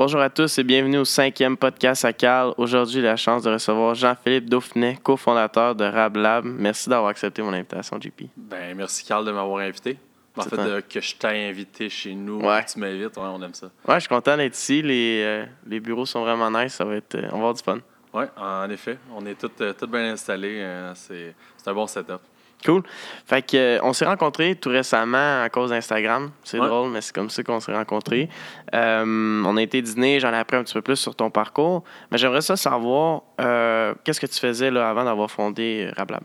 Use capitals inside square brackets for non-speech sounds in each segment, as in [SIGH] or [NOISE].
Bonjour à tous et bienvenue au cinquième podcast à Cal. Aujourd'hui, j'ai la chance de recevoir Jean-Philippe Dauphinet, cofondateur de RabLab. Merci d'avoir accepté mon invitation, JP. Ben, merci, Carl, de m'avoir invité. En fait, que je t'ai invité chez nous, Ouais. que tu m'invites, ouais, on aime ça. Ouais, je suis content d'être ici. Les, euh, les bureaux sont vraiment nice. Ça va être, euh, on va avoir du fun. Oui, en effet, on est tous tout bien installés. euh, c'est c'est un bon setup. Cool. Fait que, euh, on s'est rencontrés tout récemment à cause d'Instagram. C'est Ouais. drôle, mais c'est comme ça qu'on s'est rencontrés. Euh, on a été dîner, j'en ai appris un petit peu plus sur ton parcours. Mais j'aimerais ça savoir, euh, qu'est-ce que tu faisais là, avant d'avoir fondé RabLab?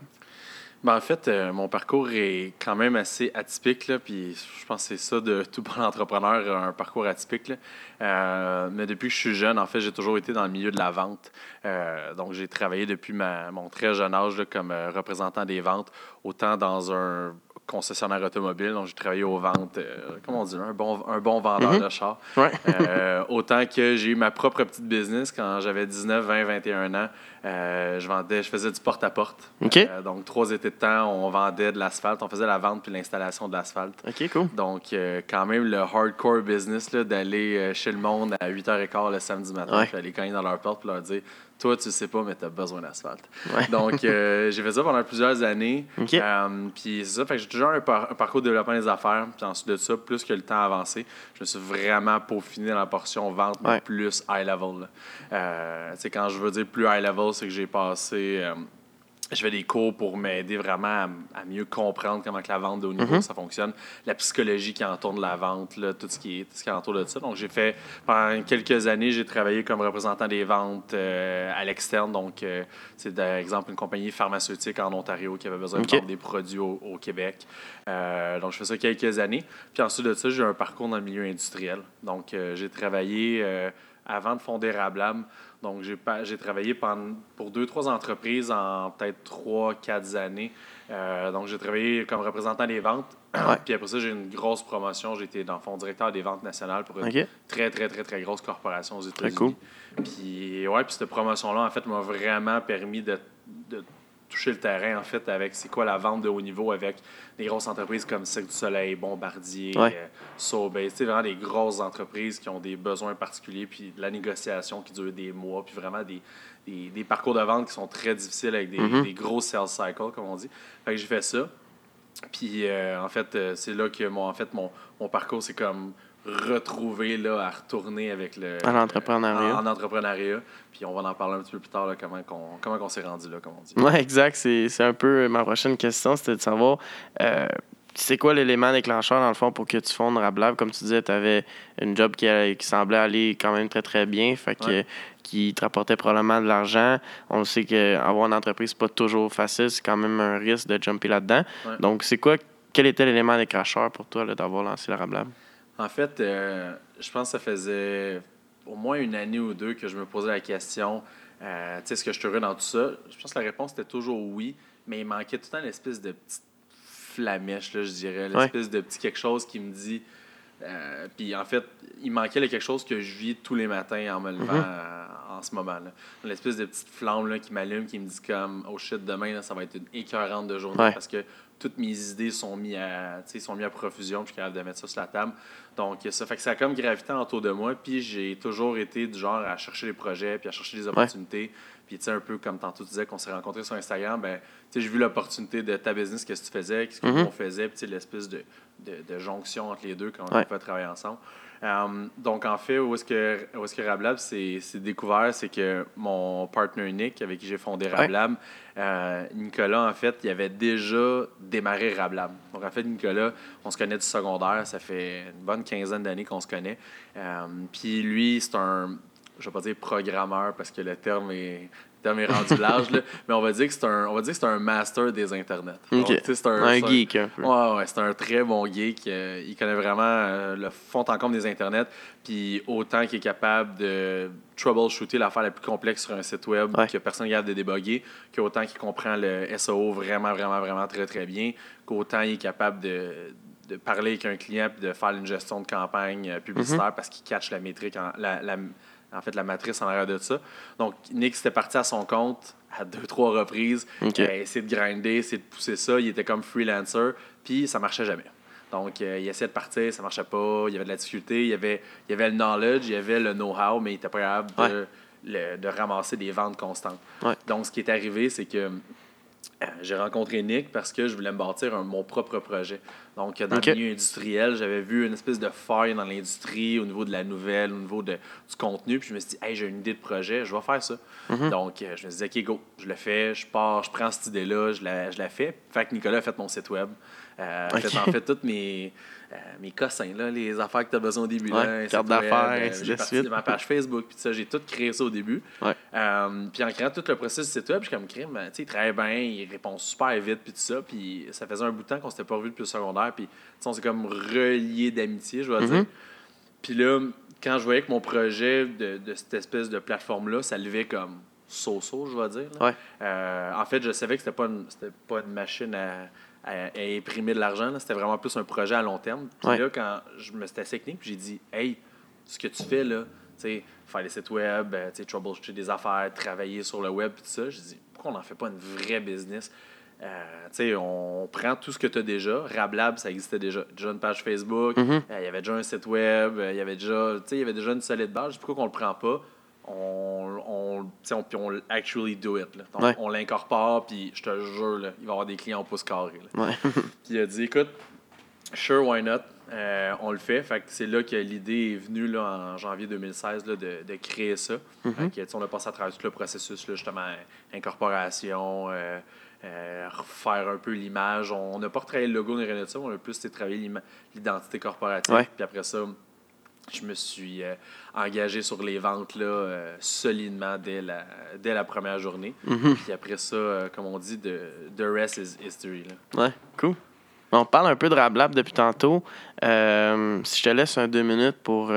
Ben, en fait, euh, mon parcours est quand même assez atypique, là, puis je pense que c'est ça de tout bon entrepreneur, un parcours atypique. là. Euh, mais depuis que je suis jeune, en fait, j'ai toujours été dans le milieu de la vente. Euh, donc, j'ai travaillé depuis ma- mon très jeune âge là, comme représentant des ventes, autant dans un concessionnaire automobile, donc j'ai travaillé aux ventes, comment on dit, un bon, un bon vendeur Mhm. de char. Ouais. Autant que j'ai eu ma propre petite business quand j'avais 19, 20, 21 ans. Euh, je vendais, je faisais du porte-à-porte. Euh, donc, trois étés de temps, on vendait de l'asphalte. On faisait la vente puis l'installation de l'asphalte. OK, cool. Donc, euh, quand même, le hardcore business d'aller chez le monde à 8h15 le samedi matin, Ouais. puis aller cogner dans leur porte puis leur dire Toi, tu sais pas, mais tu as besoin d'asphalte. Ouais. [LAUGHS] Donc, j'ai fait ça pendant plusieurs années. Puis c'est ça, fait que j'ai toujours un, par- un parcours de développement des affaires. Puis ensuite de ça, plus que le temps avancé, je me suis vraiment peaufiné dans la portion vente, mais Ouais. plus high level. tu sais, quand je veux dire plus high level, c'est que j'ai passé. euh, je fais des cours pour m'aider vraiment à, à mieux comprendre comment que la vente de haut niveau Mhm. ça fonctionne, la psychologie qui entoure la vente, là, tout ce qui est tout ce qui entoure de ça. Donc j'ai fait pendant quelques années, j'ai travaillé comme représentant des ventes euh, à l'externe. Donc euh, c'est par exemple une compagnie pharmaceutique en Ontario qui avait besoin de vendre des produits au, au Québec. Euh, donc je fais ça quelques années. Puis ensuite de ça, j'ai eu un parcours dans le milieu industriel. Donc j'ai travaillé avant de fonder Rablab. Donc, j'ai travaillé pendant, pour deux, trois entreprises en peut-être trois, quatre années. Euh, donc, j'ai travaillé comme représentant des ventes. Ouais. Puis après ça, j'ai eu une grosse promotion. J'ai été, dans le fond, directeur des ventes nationales pour une très, très, très, très grosse corporation aux États-Unis. cool. Puis, ouais, puis cette promotion-là, en fait, m'a vraiment permis de, de toucher le terrain, en fait, avec c'est quoi la vente de haut niveau avec des grosses entreprises comme Cirque du Soleil, Bombardier, Ouais. euh. Tu sais, vraiment des grosses entreprises qui ont des besoins particuliers, puis de la négociation qui dure des mois, puis vraiment des, des, des parcours de vente qui sont très difficiles avec des, Mhm. des gros sales cycles, comme on dit. Fait que j'ai fait ça. Puis euh, en fait, euh, c'est là que mon, en fait, mon, mon parcours, c'est comme retrouver là, à retourner avec le. À l'entrepreneuriat. En, en entrepreneuriat. Puis on va en parler un petit peu plus tard, là, comment qu'on comment qu'on s'est rendu là, comme on dit. Ouais, exact. C'est c'est un peu ma prochaine question, c'était de savoir euh, c'est quoi l'élément déclencheur dans le fond pour que tu fondes Rablab. Comme tu disais, tu avais une job qui, a- qui semblait aller quand même très très bien, fait que, Ouais. qui te rapportait probablement de l'argent. On sait qu'avoir une entreprise, c'est pas toujours facile, c'est quand même un risque de jumper là-dedans. Ouais. Donc, c'est quoi, quel était l'élément déclencheur pour toi d'avoir lancé le Rablab? En fait, euh, je pense que ça faisait au moins une année ou deux que je me posais la question euh, tu sais, est-ce que je suis heureux dans tout ça? Je pense que la réponse était toujours oui, mais il manquait tout le temps l'espèce de petite flamèche, là, je dirais, l'espèce de petit quelque chose qui me dit. euh, puis en fait, il manquait le quelque chose que je vis tous les matins en me levant Mhm. en ce moment. là L'espèce de petite flamme là, qui m'allume, qui me dit comme Oh shit, demain, là, ça va être une écœurante de journée Ouais. parce que toutes mes idées sont mises à, sont mises à profusion, puis je suis capable de mettre ça sur la table. Donc, ça fait que ça a comme gravité autour de moi, puis j'ai toujours été du genre à chercher les projets, puis à chercher les opportunités. Puis, tu sais, un peu comme tantôt tu disais qu'on s'est rencontrés sur Instagram, ben, tu sais, j'ai vu l'opportunité de ta business, qu'est-ce que tu faisais, qu'est-ce que Mhm. on faisait, puis tu sais, l'espèce de, de, de jonction entre les deux quand Ouais. on pouvait travailler ensemble. Euh, donc, en fait, où est-ce que, où est-ce que Rablab s'est s'est découvert, c'est que mon partner Nick, avec qui j'ai fondé Rablab, euh, Nicolas, en fait, il avait déjà démarré Rablab. Donc, en fait, Nicolas, on se connaît du secondaire, ça fait une bonne quinzaine d'années qu'on se connaît. Euh, Puis lui, c'est un, je vais pas dire programmeur parce que le terme est, terme est rendu large, là, mais on va dire que c'est un, on va dire que c'est un master des internets. C'est un, Un geek un peu. Ouais, ouais, c'est un très bon geek. Euh, il connaît vraiment euh, le fond en comble des internets. Puis autant qu'il est capable de troubleshooter l'affaire la plus complexe sur un site web Ouais. que personne n'est capable de débugger, qu'autant qu'il comprend le SEO vraiment, vraiment, vraiment très, très bien, qu'autant il est capable de, de parler avec un client puis de faire une gestion de campagne euh, publicitaire parce qu'il catch la métrique, en, la, la- en fait, la matrice en arrière de ça. Donc, Nick, c'était parti à son compte à deux, trois reprises. Ok. Euh, essayer de grinder, essayer de pousser ça. Il était comme freelancer, puis ça marchait jamais. Donc, euh, il essayait de partir, ça marchait pas, il y avait de la difficulté, il y avait, il y avait le knowledge, il y avait le know-how, mais il était pas capable de, le- de ramasser des ventes constantes. Ouais. Donc, ce qui est arrivé, c'est que j'ai rencontré Nick parce que je voulais me bâtir un- mon propre projet. Donc, dans le milieu industriel, j'avais vu une espèce de faille dans l'industrie au niveau de la nouvelle, au niveau de, du contenu. Puis je me suis dit, hey, j'ai une idée de projet, je vais faire ça. Mhm. Donc, euh, je me suis dit, OK, go, je le fais, je pars, je prends cette idée-là, je la, je la fais. Fait que Nicolas a fait mon site web. Euh, Ok. fait, en fait, tous mes, euh, mes cossins, là, les affaires que tu as besoin au début. Ouais, carte d'affaires, euh, ainsi j'ai de suite. ma page Facebook, puis ça, j'ai tout créé ça au début. Euh, puis en créant tout le processus du site web, je suis comme crime, tu sais, travaille bien, il répond super vite, puis tout ça. Puis ça faisait un bout de temps qu'on s'était pas revu depuis le secondaire, puis on s'est comme relié d'amitié, je vais Mhm. dire. Puis là, quand je voyais que mon projet de, de cette espèce de plateforme-là, ça levait comme so-so, je vais dire. Ouais. Euh, en fait, je savais que c'était pas une, pas une machine à, à- à imprimer de l'argent. C'était vraiment plus un projet à long terme. Puis Ouais. là, quand je me suis Nick, puis j'ai dit, hey, ce que tu fais là, tu sais, faire des sites web, euh, tu sais, troubleshooter des affaires, travailler sur le web, tout ça, j'ai dit, pourquoi on n'en fait pas une vraie business? Euh, tu sais, on prend tout ce que tu as déjà. Rablab, ça existait déjà. Déjà une page Facebook, Mhm. euh, il y avait déjà un site web, euh, il y avait déjà, tu sais, il y avait déjà une solide base. Pourquoi qu'on le prend pas? On, on, on, puis on actually do it. là. Donc, Ouais. On l'incorpore, puis je te jure, là, il va y avoir des clients au pouce carré. là. Ouais. [LAUGHS] Puis il a dit, écoute, sure, why not? Euh, on le fait. Fait que c'est là que l'idée est venue là, en janvier 2016 là, de, de créer ça. Mhm. Fait que, tu sais, on a passé à travers tout le processus, là, justement, incorporation, euh, euh, refaire un peu l'image. On n'a pas retravaillé le logo ni rien de ça, on a plus travaillé l'identité corporative. Puis après ça, je me suis euh, engagé sur les ventes là, euh, solidement dès la, dès la première journée. Mhm. Puis après ça, euh, comme on dit, the, the rest is history. Là. Ouais, cool. On parle un peu de Rablab depuis tantôt. Si je te laisse un deux minutes pour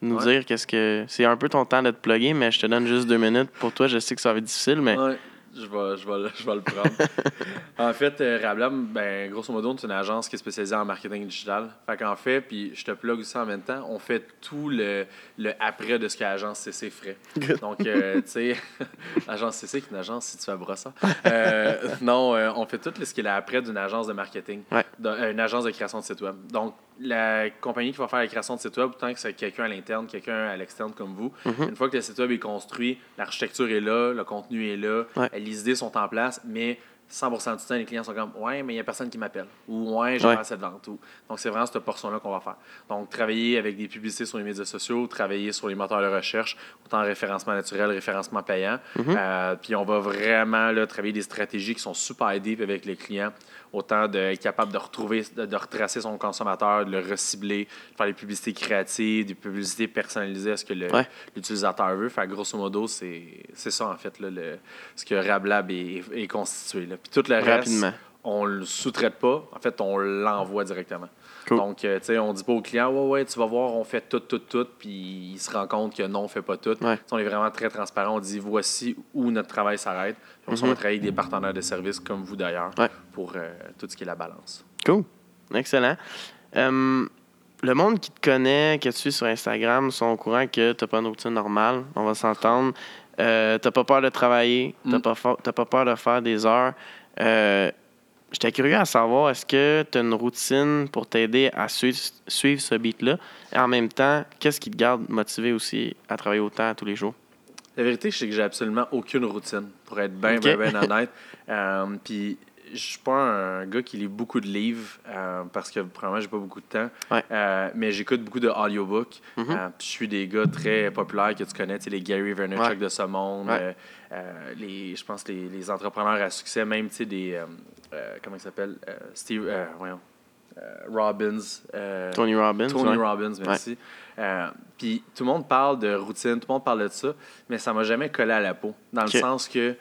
nous Ouais. dire qu'est-ce que. C'est un peu ton temps de te plugger, mais je te donne juste deux minutes. Pour toi, je sais que ça va être difficile, mais. Ouais, je vais, je vais, le- je vais le prendre. [LAUGHS] en fait, euh, Rablab, ben, grosso modo, c'est une agence qui est spécialisée en marketing digital. Fait qu'en fait, puis je te plug aussi en même temps, on fait tout le, le après de ce que l'agence CC ferait. Donc, euh, [LAUGHS] tu sais, [LAUGHS] l'agence CC, qui est une agence située à Brossard. Euh, non, euh, on fait tout ce qui est après d'une agence de marketing, Ouais. d'un- euh, agence de création de site web. Donc, la compagnie qui va faire la création de site web, tant que c'est quelqu'un à l'interne, quelqu'un à l'externe comme vous, Mhm. une fois que le site web est construit, l'architecture est là, le contenu est là, Ouais. Les idées sont en place, mais 100% du temps, les clients sont comme Ouais, mais il n'y a personne qui m'appelle. Ou Ouais, j'ai Ouais. cette vente. Ou... Donc, c'est vraiment cette portion-là qu'on va faire. Donc, travailler avec des publicités sur les médias sociaux, travailler sur les moteurs de recherche, autant référencement naturel, référencement payant. Mhm. Euh, puis, on va vraiment là, travailler des stratégies qui sont super deep avec les clients. Autant d'être capable de retrouver, de, de retracer son consommateur, de le recibler, de faire des publicités créatives, des publicités personnalisées à ce que le- Ouais. l'utilisateur veut. Fait grosso modo, c'est ça, en fait, là, le, ce que RabLab est, est constitué. Là. Puis tout le reste, on le sous-traite pas. En fait, on l'envoie directement. Cool. Donc, euh, tu sais, on dit pas au client, ouais, ouais, tu vas voir, on fait tout, tout, tout, puis il se rend compte que non, on fait pas tout. Ouais. On est vraiment très transparent. On dit, voici où notre travail s'arrête. Ensuite, on va travailler avec des partenaires de services comme vous d'ailleurs Mhm. Ouais. pour euh, tout ce qui est la balance. Cool. Excellent. Euh, le monde qui te connaît, que tu suis sur Instagram, sont au courant que tu n'as pas une routine normale. On va s'entendre. Euh, tu pas peur de travailler. Tu n'as Mm. pas, pas peur de faire des heures. J'étais curieux à savoir, est-ce que tu as une routine pour t'aider à suivre, suivre ce beat-là? Et en même temps, qu'est-ce qui te garde motivé aussi à travailler autant tous les jours? La vérité, c'est que j'ai absolument aucune routine, pour être bien, Ok. bien, bien honnête. [LAUGHS] Euh, Puis, je suis pas un gars qui lit beaucoup de livres euh, parce que, premièrement, j'ai pas beaucoup de temps. Ouais. Euh, mais j'écoute beaucoup de audiobooks. Mhm. Euh, je suis des gars très populaires que tu connais, tu sais, les Gary Vaynerchuk Ouais. de ce monde, Ouais. les, je pense les, les entrepreneurs à succès, même tu sais, des. comment il s'appelle Steve. voyons. Robbins. Tony Robbins? Tony. Robbins, merci. Puis tout le monde parle de routine, tout le monde parle de ça, mais ça m'a jamais collé à la peau. Dans le sens que.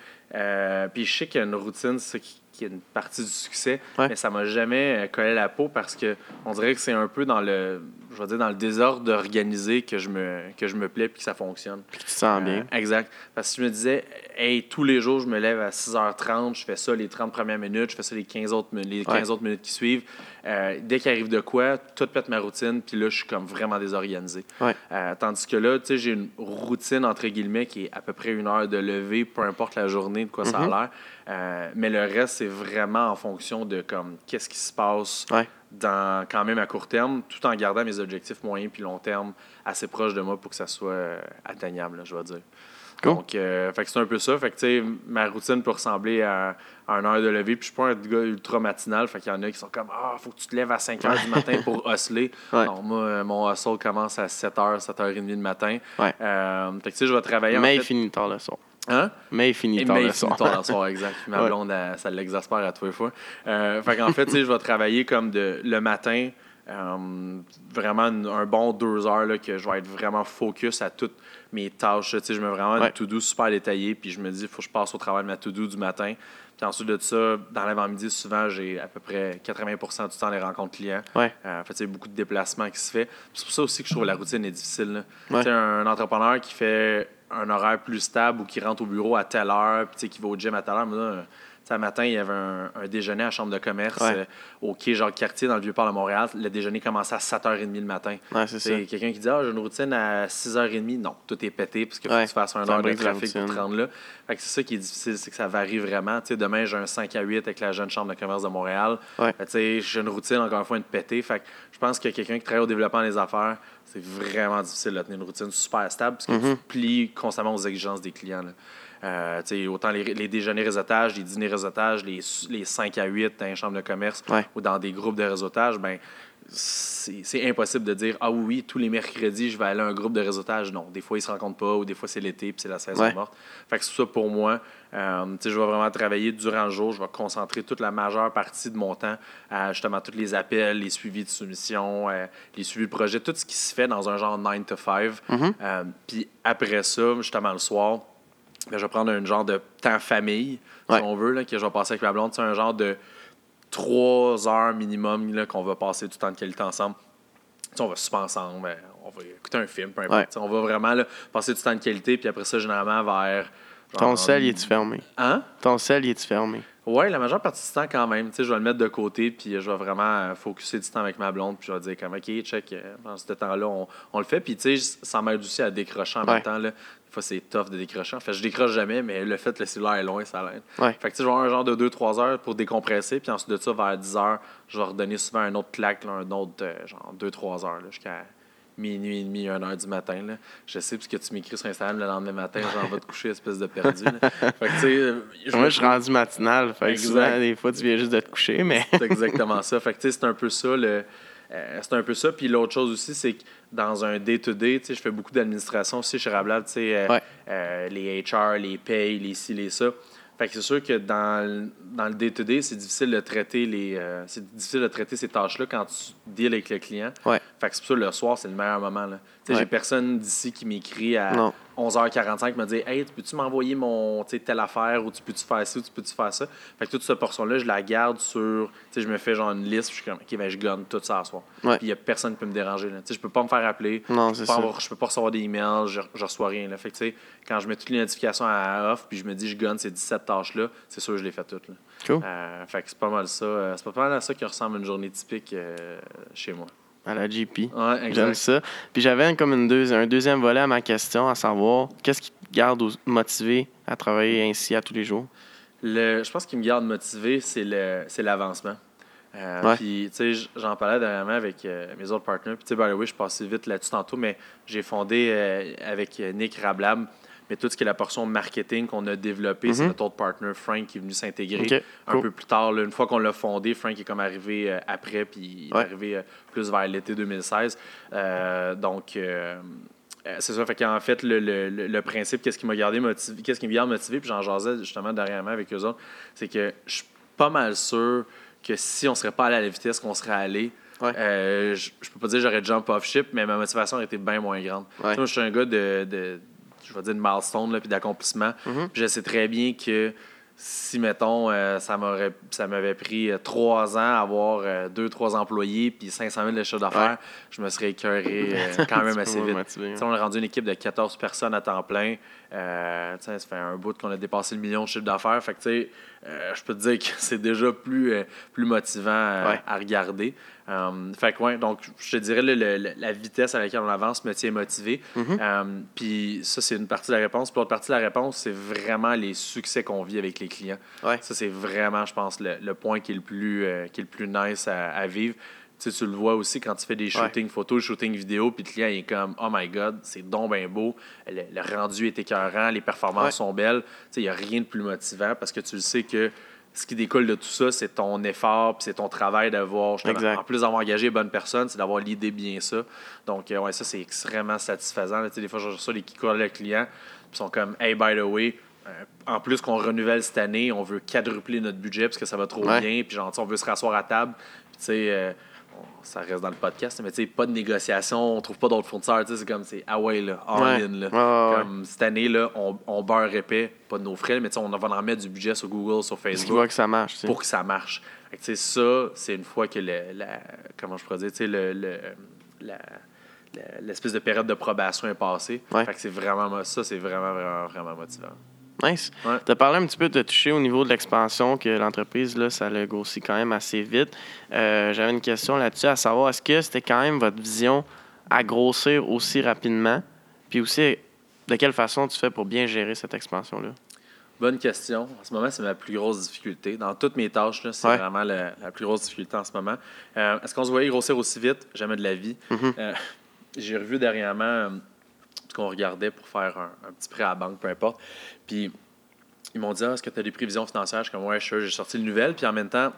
puis je sais qu'il y a une routine, c'est ça qui, qui est une partie du succès, Ouais. mais ça m'a jamais euh, collé à la peau parce que on dirait que c'est un peu dans le. Je vais dire dans le désordre d'organiser que je me que je me plais puis que ça fonctionne. Puis tu te sens bien. Euh, exact. Parce que je me disais, hey, tous les jours, je me lève à 6h30, je fais ça les 30 premières minutes, je fais ça les 15 autres, les 15 Ouais. autres minutes qui suivent. Euh, dès qu'il arrive de quoi, tout pète ma routine, puis là, je suis comme vraiment désorganisé. Ouais. Euh, tandis que là, tu sais, j'ai une routine, entre guillemets, qui est à peu près une heure de lever, peu importe la journée. de quoi ça a Mhm. l'air. Mais le reste, c'est vraiment en fonction de comme qu'est-ce qui se passe Ouais. Dans, quand même à court terme, tout en gardant mes objectifs moyens puis long terme assez proches de moi pour que ça soit euh, atteignable, là, je vais dire. Cool. Donc, euh, fait que c'est un peu ça. Fait que, tu sais, ma routine peut ressembler à, à une heure de lever. Puis, je suis pas un gars ultra matinal. Fait qu'il y en a qui sont comme Ah, faut que tu te lèves à 5 heures du matin pour hustler. [LAUGHS] Ouais. Non, moi, euh, mon hustle commence à 7 h, 7 h 30 du matin. Ouais. Euh, fait que, tu sais, je vais travailler. Mais en il fait... finit tard le soir. Hein? Mais il finit tard mais le il finit soir. tard le soir, exact. Puis ma [LAUGHS] blonde, elle- ça l'exaspère à tous les fois. Euh, fait qu'en fait, tu sais, je vais travailler comme de, le matin, euh, vraiment un bon deux heures là, que je vais être vraiment focus à toutes mes tâches. là. Tu sais, je mets vraiment Ouais. une to-do super détaillée, puis je me dis, il faut que je passe au travail de ma to-do du matin. Puis ensuite de ça, dans l'avant-midi, souvent, j'ai à peu près 80% du temps les rencontres clients. Ouais. Euh, fait, beaucoup de déplacements qui se fait. C'est pour ça aussi que je trouve la routine est difficile. Ouais. Un entrepreneur qui fait un horaire plus stable ou qui rentre au bureau à telle heure, puis qui va au gym à telle heure. Là, sais, un matin, il y avait un, un déjeuner à la Chambre de commerce Ouais. euh, au quai Jacques-Cartier dans le Vieux-Port de Montréal. Le déjeuner commençait à 7h30 le matin. Ouais, c'est quelqu'un qui dit Ah, j'ai une routine à 6h30. Non, tout est pété parce qu'il faut Ouais, que tu fasses un heure de trafic pour te rendre là. Fait que c'est ça qui est difficile, c'est que ça varie vraiment. Demain, j'ai un 5 à 8 avec la jeune Chambre de commerce de Montréal. J'ai une routine, encore une fois, une pétée. Fait que je pense que quelqu'un qui travaille au développement des affaires, c'est vraiment difficile de tenir une routine super stable parce que Mhm. tu plies constamment aux exigences des clients. là. Euh, autant les, les déjeuners réseautage, les dîners réseautage, les, les 5 à 8 dans les chambres de commerce Ouais. ou dans des groupes de réseautage, ben c'est impossible de dire Ah oui, oui, tous les mercredis, je vais aller à un groupe de réseautage. Non, des fois, ils se rencontrent pas, ou des fois, c'est l'été, puis c'est la saison Ouais. morte. Fait que ça pour moi. Euh, je vais vraiment travailler durant le jour. Je vais concentrer toute la majeure partie de mon temps à justement tous les appels, les suivis de soumission, euh, les suivis de projet, tout ce qui se fait dans un genre 9 to 5. Mhm. Euh, puis après ça, justement le soir, ben, je vais prendre un genre de temps famille, Ouais. si on veut, là, que je vais passer avec ma blonde. C'est un genre de trois heures minimum là, qu'on va passer du temps de qualité ensemble. Tu sais, on va super ensemble, euh, on va écouter un film, peu importe. Ouais. On va vraiment là, passer du temps de qualité, puis après ça, généralement, vers. Ton sel, il est-tu fermé? Hein? Ton sel, il est-tu fermé? Ouais, la majeure partie du temps quand même. Tu sais, je vais le mettre de côté, puis je vais vraiment focuser du temps avec ma blonde, puis je vais dire comme, OK, check, euh, dans ce temps-là, on, on le fait. Puis tu sais, ça m'aide aussi à décrocher en Ouais. même temps. Fois, c'est tough de décrocher. En fait, je décroche jamais, mais le fait que le cellulaire est loin, ça l'aide. Ouais. Fait que tu sais, je vais avoir un genre de 2-3 heures pour décompresser, puis ensuite de ça, vers 10 heures, je vais redonner souvent un autre claque, là, un autre, euh, genre 2-3 heures, jusqu'à minuit et demi, 1 heure du matin. Là. Je sais, parce que tu m'écris sur Instagram le lendemain matin, j'en vais te coucher, espèce de perdu. là. [LAUGHS] Fait que, tu sais, Moi, je suis rendu matinal. Fait que souvent, des fois, tu viens juste de te coucher, mais. c'est exactement ça. Fait que, tu sais, c'est un peu ça. Le, euh, c'est un peu ça. Puis l'autre chose aussi, c'est que dans un day-to-day, je fais beaucoup d'administration aussi chez Rablab, euh, Ouais. euh, les HR, les payes, les ci, les ça. Fait que c'est sûr que dans le, dans le day-to-day, c'est difficile de traiter les euh, c'est difficile de traiter ces tâches-là quand tu deals avec le client. Ouais. Fait que c'est pour ça que le soir, c'est le meilleur moment. Là. Ouais. J'ai personne d'ici qui m'écrit à Non. 11h45 me dire Hey, tu peux-tu m'envoyer mon telle affaire ou tu peux-tu faire ci ou tu peux-tu faire ça? Fait que toute cette portion-là, je la garde sur. Tu sais, je me fais genre une liste, je suis comme OK, ben je gonne tout ça à soir. Ouais. Puis il n'y a personne qui peut me déranger. Là. Je peux pas me faire appeler. Non, je peux pas ça. avoir- je peux pas recevoir des emails, je, je reçois rien. Là. Fait que, tu sais, quand je mets toutes les notifications à off, puis je me dis je gonne ces 17 tâches-là, c'est sûr que je les fais toutes. Là. Cool. Euh, fait que c'est pas mal ça. euh, c'est pas mal à ça qui ressemble à une journée typique euh, chez moi. À la GP. Ouais, J'aime ça. Puis j'avais comme une un deuxième volet à ma question, à savoir qu'est-ce qui te garde motivé à travailler ainsi à tous les jours? Le, je pense ce qui me garde motivé, c'est l'avancement. Euh, Ouais. Puis, tu sais, j'en parlais dernièrement avec euh, mes autres partenaires. Puis, tu sais, by the way, je passais vite là-dessus tantôt, mais j'ai fondé euh, avec Nick Rablab, mais tout ce qui est la portion marketing qu'on a développée, c'est Mhm. notre autre partner, Frank, qui est venu s'intégrer un cool. peu plus tard. là. une fois qu'on l'a fondé, Frank est comme arrivé euh, après, puis il est arrivé euh, plus vers l'été 2016. Euh, donc, c'est ça. Fait qu'en fait, le, le- le- le principe, qu'est-ce qui m'a gardé motivé, qu'est-ce qui me garde motivé, puis j'en jasais justement dernièrement avec eux autres, c'est que je suis pas mal sûr que si on serait pas allé à la vitesse qu'on serait allé, Ouais. euh, je, peux pas dire que j'aurais jump off ship, mais ma motivation aurait été bien moins grande. Ouais. Moi, je suis un gars de, de je vais dire de milestone là, puis d'accomplissement. Mhm. Puis je sais très bien que si, mettons, euh, ça m'aurait ça m'avait pris euh, trois ans à avoir euh, deux, trois employés puis 500 000 de chiffre d'affaires, Ouais. je me serais écœuré euh, [LAUGHS] quand même assez vite. on a rendu une équipe de 14 personnes à temps plein. Ça fait un bout qu'on a dépassé le million de chiffre d'affaires. Fait que, tu sais, je peux te dire que [LAUGHS] c'est déjà plus, plus motivant Ouais. à regarder. Euh, fait que, ouais, donc, je te dirais, le- le- la vitesse à laquelle on avance me tient motivé. Mhm. Euh, Puis ça, c'est une partie de la réponse. Puis l'autre partie de la réponse, c'est vraiment les succès qu'on vit avec les clients. Ouais. Ça, c'est vraiment, je pense, le, le point qui est le plus, euh, qui est le plus nice à, à vivre. Tu, sais, tu le vois aussi quand tu fais des shootings photos, shootings vidéo, puis le client il est comme Oh my god, c'est donc bien beau, le, le rendu est écœurant, les performances Ouais. sont belles. Tu sais, Il n'y a rien de plus motivant parce que tu le sais que ce qui découle de tout ça, c'est ton effort, puis c'est ton travail d'avoir, en plus d'avoir engagé les bonnes personnes, c'est d'avoir l'idée bien ça. Donc, euh, ouais, ça, c'est extrêmement satisfaisant. là. Des fois, je reçois les qui courent le client, puis sont comme Hey, by the way, euh, en plus qu'on renouvelle cette année, on veut quadrupler notre budget parce que ça va trop Ouais. bien, puis genre, on veut se rasseoir à table. Puis, tu sais, euh, ça reste dans le podcast, mais tu sais, pas de négociation, on trouve pas d'autres fournisseurs. Tu sais, c'est comme, c'est ah ouais, là, Ouais. ouais. Comme cette année, là, on, on beurre épais, pas de nos frais, mais tu sais, on va en mettre du budget sur Google, sur Facebook voient que ça marche. pour que ça marche. Tu sais, ça, c'est une fois que le, la, comment je pourrais dire, tu sais, le, le- la- la- l'espèce de période de probation est passée. Ouais. Fait que c'est vraiment, ça, c'est vraiment, vraiment, vraiment motivant. Nice. Ouais. Tu as parlé un petit peu de toucher au niveau de l'expansion, que l'entreprise, là, ça l'a grossi quand même assez vite. Euh, J'avais une question là-dessus, à savoir, est-ce que c'était quand même votre vision à grossir aussi rapidement? Puis aussi, de quelle façon tu fais pour bien gérer cette expansion-là? Bonne question. En ce moment, c'est ma plus grosse difficulté. Dans toutes mes tâches, là, c'est Ouais. vraiment la, la plus grosse difficulté en ce moment. Euh, Est-ce qu'on se voyait grossir aussi vite? Jamais de la vie. Mhm. Euh, J'ai revu dernièrement qu'on regardait pour faire un, un petit prêt à la banque, peu importe. Puis ils m'ont dit ah, Est-ce que tu as des prévisions financières? Je suis comme Ouais, je. J'ai sorti le nouvelle. Puis en même temps,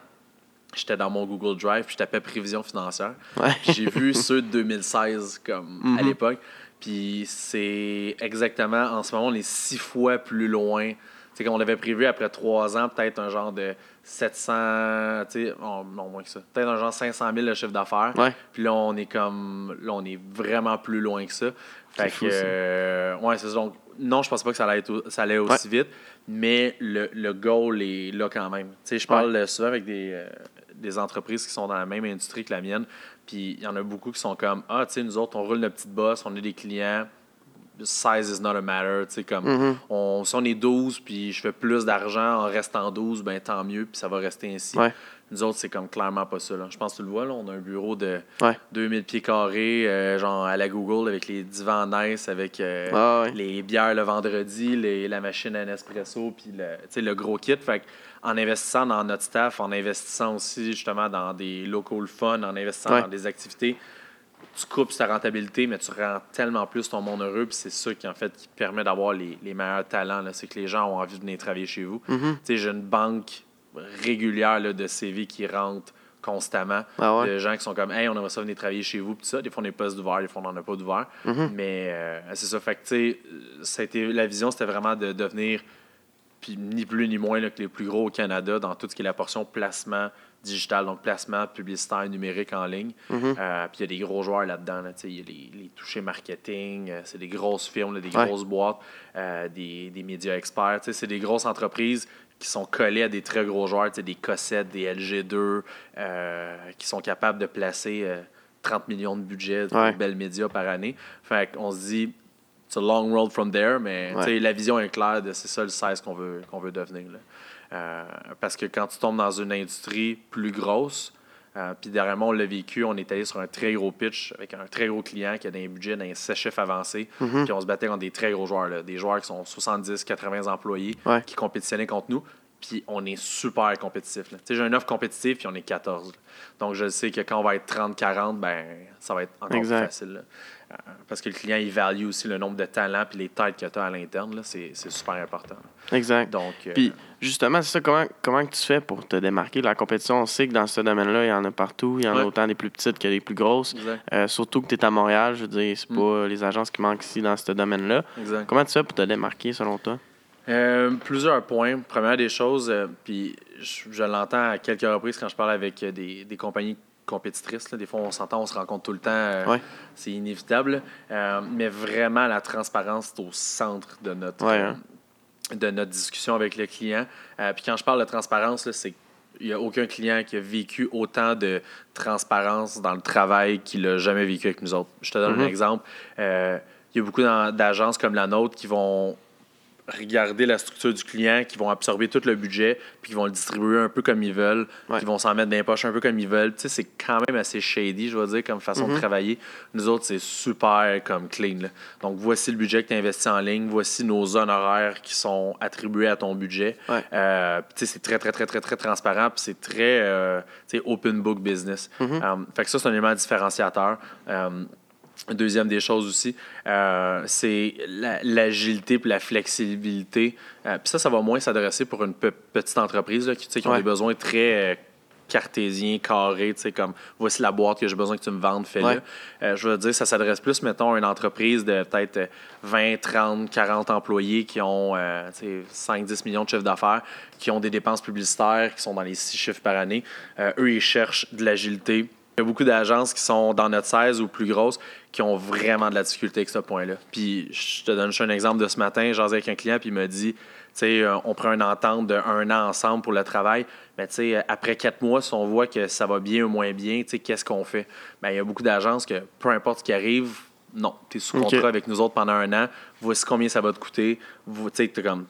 j'étais dans mon Google Drive, puis je tapais prévision financière. Ouais. Puis j'ai vu [LAUGHS] ceux de 2016 comme à Mhm. l'époque. Puis c'est exactement, en ce moment, on est six fois plus loin. C'est comme on avait prévu après trois ans, peut-être un genre de 700, tu sais, non, moins que ça. Peut-être un genre 500 000 de chiffre d'affaires. Ouais. Puis là, on est comme, là, on est vraiment plus loin que ça. Fait que, euh, ouais, c'est. Donc, non, je pense pas que ça allait, être ça allait aussi vite, mais le, le goal est là quand même. Tu sais, je parle souvent avec des, euh, des entreprises qui sont dans la même industrie que la mienne, puis il y en a beaucoup qui sont comme Ah, tu sais, nous autres, on roule notre petite bosse, on a des clients, size is not a matter. Tu sais, comme Mhm. on, si on est 12 puis je fais plus d'argent en restant 12, ben tant mieux, puis ça va rester ainsi. Ouais. Nous autres, c'est comme clairement pas ça. là. Je pense que tu le vois, là, on a un bureau de Ouais. 2000 pieds carrés, euh, genre à la Google, avec les divans nice, avec euh, Ah ouais. les bières le vendredi, les- la machine à Nespresso, puis le, le gros kit. Fait en investissant dans notre staff, en investissant aussi justement dans des local fun, en investissant Ouais. dans des activités, tu coupes ta rentabilité, mais tu rends tellement plus ton monde heureux. Puis c'est ça qui, en fait, qui permet d'avoir les, les meilleurs talents. là. C'est que les gens ont envie de venir travailler chez vous. Mhm. Tu sais, j'ai une banque régulière là, de CV qui rentre constamment. Ah ouais? De gens qui sont comme, hey, on aimerait ça venir travailler chez vous. Puis ça, des fois, on est postes d'ouvert, des fois, on n'en a pas d'ouvert. Mhm. Mais euh, c'est ça. Fait que, tu sais, la vision, c'était vraiment de devenir, puis ni plus ni moins là, que les plus gros au Canada dans tout ce qui est la portion placement digital, donc placement publicitaire numérique en ligne. Mhm. Euh, puis il y a des gros joueurs là-dedans. là, il y a les, les touchés marketing, euh, c'est des grosses firmes, là, des Ouais. grosses boîtes, euh, des, des médias experts. C'est des grosses entreprises qui sont collées à des très gros joueurs, des Cossette, des LG2, euh, qui sont capables de placer euh, 30 millions de budget de Ouais. belles médias par année. Fait qu'on se dit, it's a long road from there, mais Ouais. la vision est claire de c'est ça le 16 qu'on veut, qu'on veut devenir. là. Euh, parce que quand tu tombes dans une industrie plus grosse, euh, puis derrière moi, on l'a vécu, on est allé sur un très gros pitch avec un très gros client qui a des budgets dans un chiffres avancés, Mhm. puis on se battait contre des très gros joueurs, là, des joueurs qui sont 70, 80 employés, Ouais. qui compétitionnaient contre nous, puis on est super compétitif. j'ai une offre compétitive, puis on est 14. là. Donc je sais que quand on va être 30-40, ben ça va être encore Exact. plus facile. là. Euh, parce que le client, il value aussi le nombre de talents puis les têtes que tu as à l'interne. C'est super important. Exact. Donc, euh, Puis justement, c'est ça, comment, comment tu fais pour te démarquer? De la compétition? On sait que dans ce domaine-là, il y en a partout. Il y en a autant des plus petites que des plus grosses. Euh, surtout que tu es à Montréal, je veux dire, c'est Mm. pas les agences qui manquent ici dans ce domaine-là. exact. Comment tu fais pour te démarquer selon toi? Euh, plusieurs points. Première des choses, euh, puis je, je l'entends à quelques reprises quand je parle avec euh, des, des compagnies compétitrices. là. Des fois, on s'entend, on se rencontre tout le temps. euh, Ouais. C'est inévitable. Mais vraiment, la transparence est au centre de notre, Ouais, hein. de notre discussion avec le client. Puis quand je parle de transparence, là, c'est il n'y a aucun client qui a vécu autant de transparence dans le travail qu'il n'a jamais vécu avec nous autres. Je te donne un exemple. Euh, il y a beaucoup d'agences comme la nôtre qui vont regarder la structure du client, qui vont absorber tout le budget, puis qui vont le distribuer un peu comme ils veulent, Ouais. qui vont s'en mettre dans les poches un peu comme ils veulent. Tu sais, c'est quand même assez shady, je vais dire, comme façon de travailler. Nous autres, c'est super comme clean. là. Donc, voici le budget que tu investis en ligne, voici nos honoraires qui sont attribués à ton budget. Ouais. Euh, tu sais, c'est très, très, très, très, très transparent, puis c'est très euh, tu sais, open book business. Euh, fait que ça, c'est un élément différenciateur. Deuxième des choses aussi, euh, c'est la- l'agilité puis la flexibilité. Euh, puis ça, ça va moins s'adresser pour une pe- petite entreprise là, qui, qui ont des besoins très euh, cartésiens, carrés, tu sais, comme voici la boîte que j'ai besoin que tu me vendes, fais-le. Ouais. Euh, je veux dire, ça s'adresse plus, mettons, à une entreprise de peut-être euh, 20, 30, 40 employés qui ont euh, tu sais, 5, 10 millions de chiffres d'affaires, qui ont des dépenses publicitaires qui sont dans les 6 chiffres par année. Eux, ils cherchent de l'agilité. Il y a beaucoup d'agences qui sont dans notre 16 ou plus grosses qui ont vraiment de la difficulté avec ce point-là. Puis, je te donne juste un exemple de ce matin. J'en avec un client, puis il m'a dit, tu sais, euh, on prend une entente de un an ensemble pour le travail. Mais tu sais, après quatre mois, si on voit que ça va bien ou moins bien, tu sais, qu'est-ce qu'on fait? Ben, il y a beaucoup d'agences que, peu importe ce qui arrive, non, tu es sous contrat avec nous autres pendant un an. Voici combien ça va te coûter. Tu sais, t'es comme...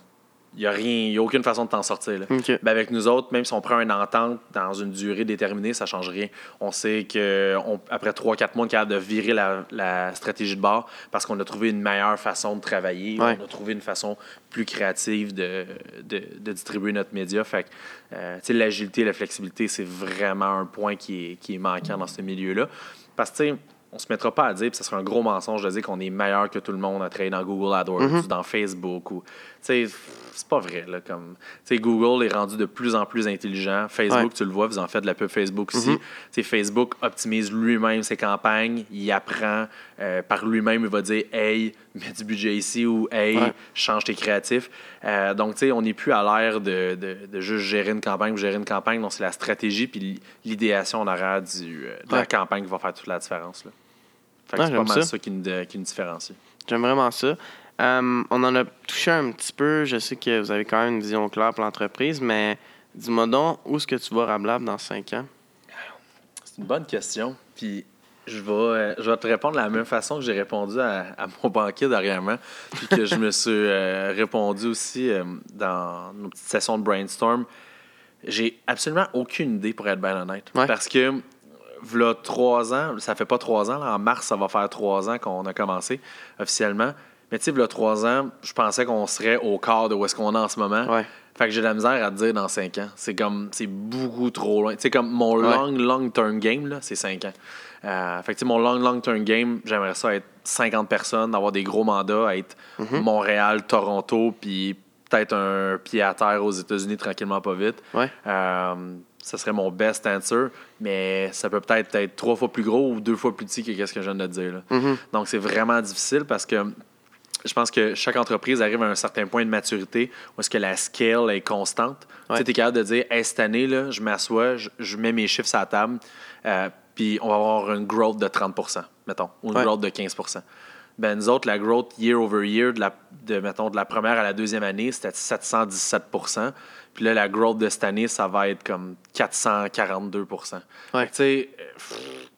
Il n'y a rien, il a aucune façon de t'en sortir. Là. Ben, avec nous autres, même si on prend une entente dans une durée déterminée, ça ne change rien. On sait qu'après 3-4 mois, on est capable de virer la, la stratégie de bord parce qu'on a trouvé une meilleure façon de travailler. Ouais. On a trouvé une façon plus créative de, de, de distribuer notre média. Fait que, euh, l'agilité et la flexibilité, c'est vraiment un point qui est, qui est manquant dans ce milieu-là. Parce que, on se mettra pas à dire, puis ça serait un gros mensonge de dire qu'on est meilleur que tout le monde à travailler dans Google AdWords Mm-hmm. ou dans Facebook. Ou, c'est pas vrai. Là, comme, Google est rendu de plus en plus intelligent. Facebook, Ouais. tu le vois, vous en faites de la pub Facebook aussi. Sais, Facebook optimise lui-même ses campagnes. Il apprend euh, par lui-même. Il va dire Hey, mets du budget ici ou Hey, Ouais. change tes créatifs. Euh, donc, tu sais, on n'est plus à l'ère de, de, de juste gérer une campagne ou gérer une campagne. Donc, c'est la stratégie puis l'idéation en arrière du, euh, de la campagne qui va faire toute la différence. Là. Fait que Ouais, c'est pas mal ça. ça, qui, nous, qui nous différencie. J'aime vraiment ça. Euh, on en a touché un petit peu. Je sais que vous avez quand même une vision claire pour l'entreprise, mais dis-moi donc, où est-ce que tu vois Rablab dans 5 ans? C'est une bonne question. Puis je vais, euh, je vais te répondre de la même façon que j'ai répondu à, à mon [LAUGHS] banquier dernièrement. Puis que je me suis euh, répondu aussi euh, dans nos petites sessions de brainstorm. J'ai absolument aucune idée pour être bien honnête. Ouais. Parce que voilà trois ans, ça fait pas trois ans, là, en mars, ça va faire trois ans qu'on a commencé officiellement. Mais tu sais, voilà trois ans, je pensais qu'on serait au quart de où est-ce qu'on est en ce moment. Ouais. Fait que j'ai de la misère à te dire dans 5 ans. C'est comme, c'est beaucoup trop loin. Tu sais, comme mon Ouais. long, long term game, là, c'est 5 ans. Euh, fait que tu sais, mon long, long term game, j'aimerais ça être 50 personnes, avoir des gros mandats, être Mhm. Montréal, Toronto, puis peut-être un pied à terre aux États-Unis tranquillement, pas vite. Ouais. Euh, ça serait mon best answer, mais ça peut peut-être être trois fois plus gros ou deux fois plus petit que ce que je viens de te dire. là. Mhm. Donc, c'est vraiment difficile parce que je pense que chaque entreprise arrive à un certain point de maturité où est-ce que la scale est constante. Ouais. Tu es capable de dire, hey, cette année, là, je m'assois, je, je mets mes chiffres sur la table, euh, puis on va avoir une growth de 30% mettons, ou une Ouais. growth de 15 ben, nous autres, la growth year over year, de la, de, mettons, de la première à la deuxième année, c'était 717% Puis là, la growth de cette année, ça va être comme 442 Ouais. Tu sais, euh,